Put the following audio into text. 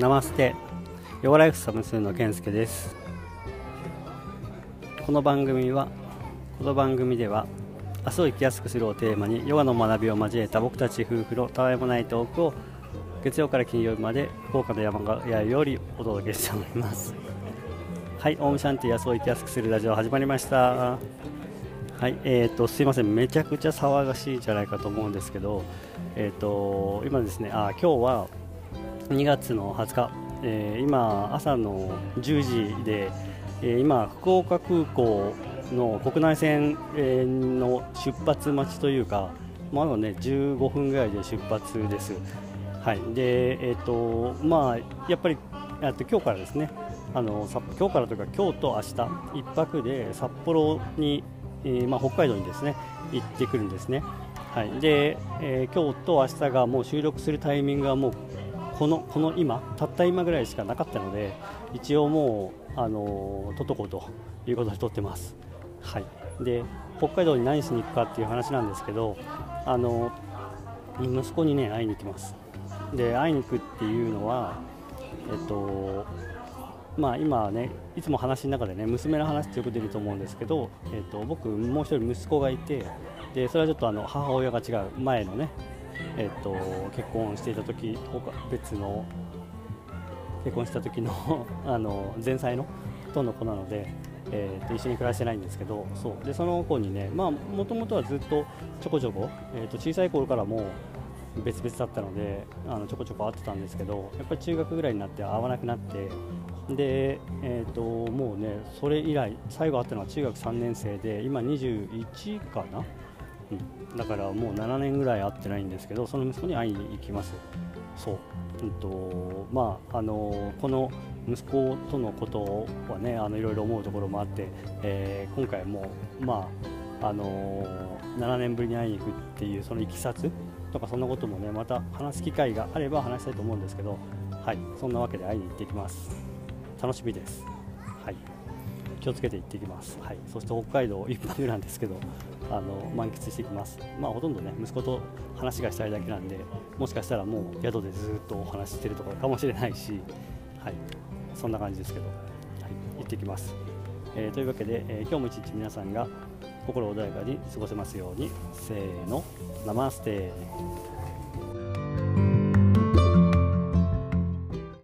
ナマステヨガライフサムスの健介です。この番組はこの番組では明日を生きやすくするをテーマにヨガの学びを交えた僕たち夫婦のたわいもないトークを月曜から金曜日まで福岡の山屋よりお届けしております。はいオウムシャンティ明日を生きやすくするラジオ始まりました。はいえーと、すいません。めちゃくちゃ騒がしいじゃないかと思うんですけどえーと、今ですねあ今日は2月の20日、えー、今朝の10時で、えー、今福岡空港の国内線、えー、の出発待ちというかまだね15分ぐらいで出発です。はいでえーとまあ、やっぱりあと今日からですねあの今日からというか今日と明日1泊で札幌に、えー、まあ、北海道にですね行ってくるんですね。はい、で、えー、今日と明日がもう収録するタイミングはもうこのこの今、たった今ぐらいしかなかったので一応もう、あの撮っとこうということで撮ってます。はい、で北海道に何しに行くかっていう話なんですけど、あの息子にね会いに行きます。で会いに行くっていうのは、えっとまあ、今ねいつも話の中でね娘の話ってよく出ると思うんですけど、えっと、僕もう一人息子がいてでそれはちょっとあの母親が違う前のね、えっと、結婚していた時別の結婚した時の あの前妻のとの子なので、えー、と一緒に暮らしてないんですけどそう。でその子にねもともとはずっとちょこちょこ、えー、と小さい頃からも別々だったのであのちょこちょこ会ってたんですけどやっぱり中学ぐらいになって会わなくなってで、えーと、もうねそれ以来最後会ったのは中学3年生で今21かな、うん、だからもう7年ぐらい会ってないんですけどその息子に会いに行きます。そう、うんとまあ、あのこの息子とのことはねあのいろいろ思うところもあって、えー、今回もまああの7年ぶりに会いに行くっていうそのいきさつとかそんなこともねまた話す機会があれば話したいと思うんですけどはいそんなわけで会いに行ってきます。楽しみです。はい気をつけて行ってきます、はい、そして北海道 1泊なんですけどあの満喫してきます。まあほとんどね息子と話がしたいだけなんでもしかしたらもう宿でずっとお話ししてるとかかもしれないしはい。そんな感じですけど、はい、行ってきます、えー、というわけで、えー、今日も一日皆さんが心穏やかに過ごせますようにせーのナマステ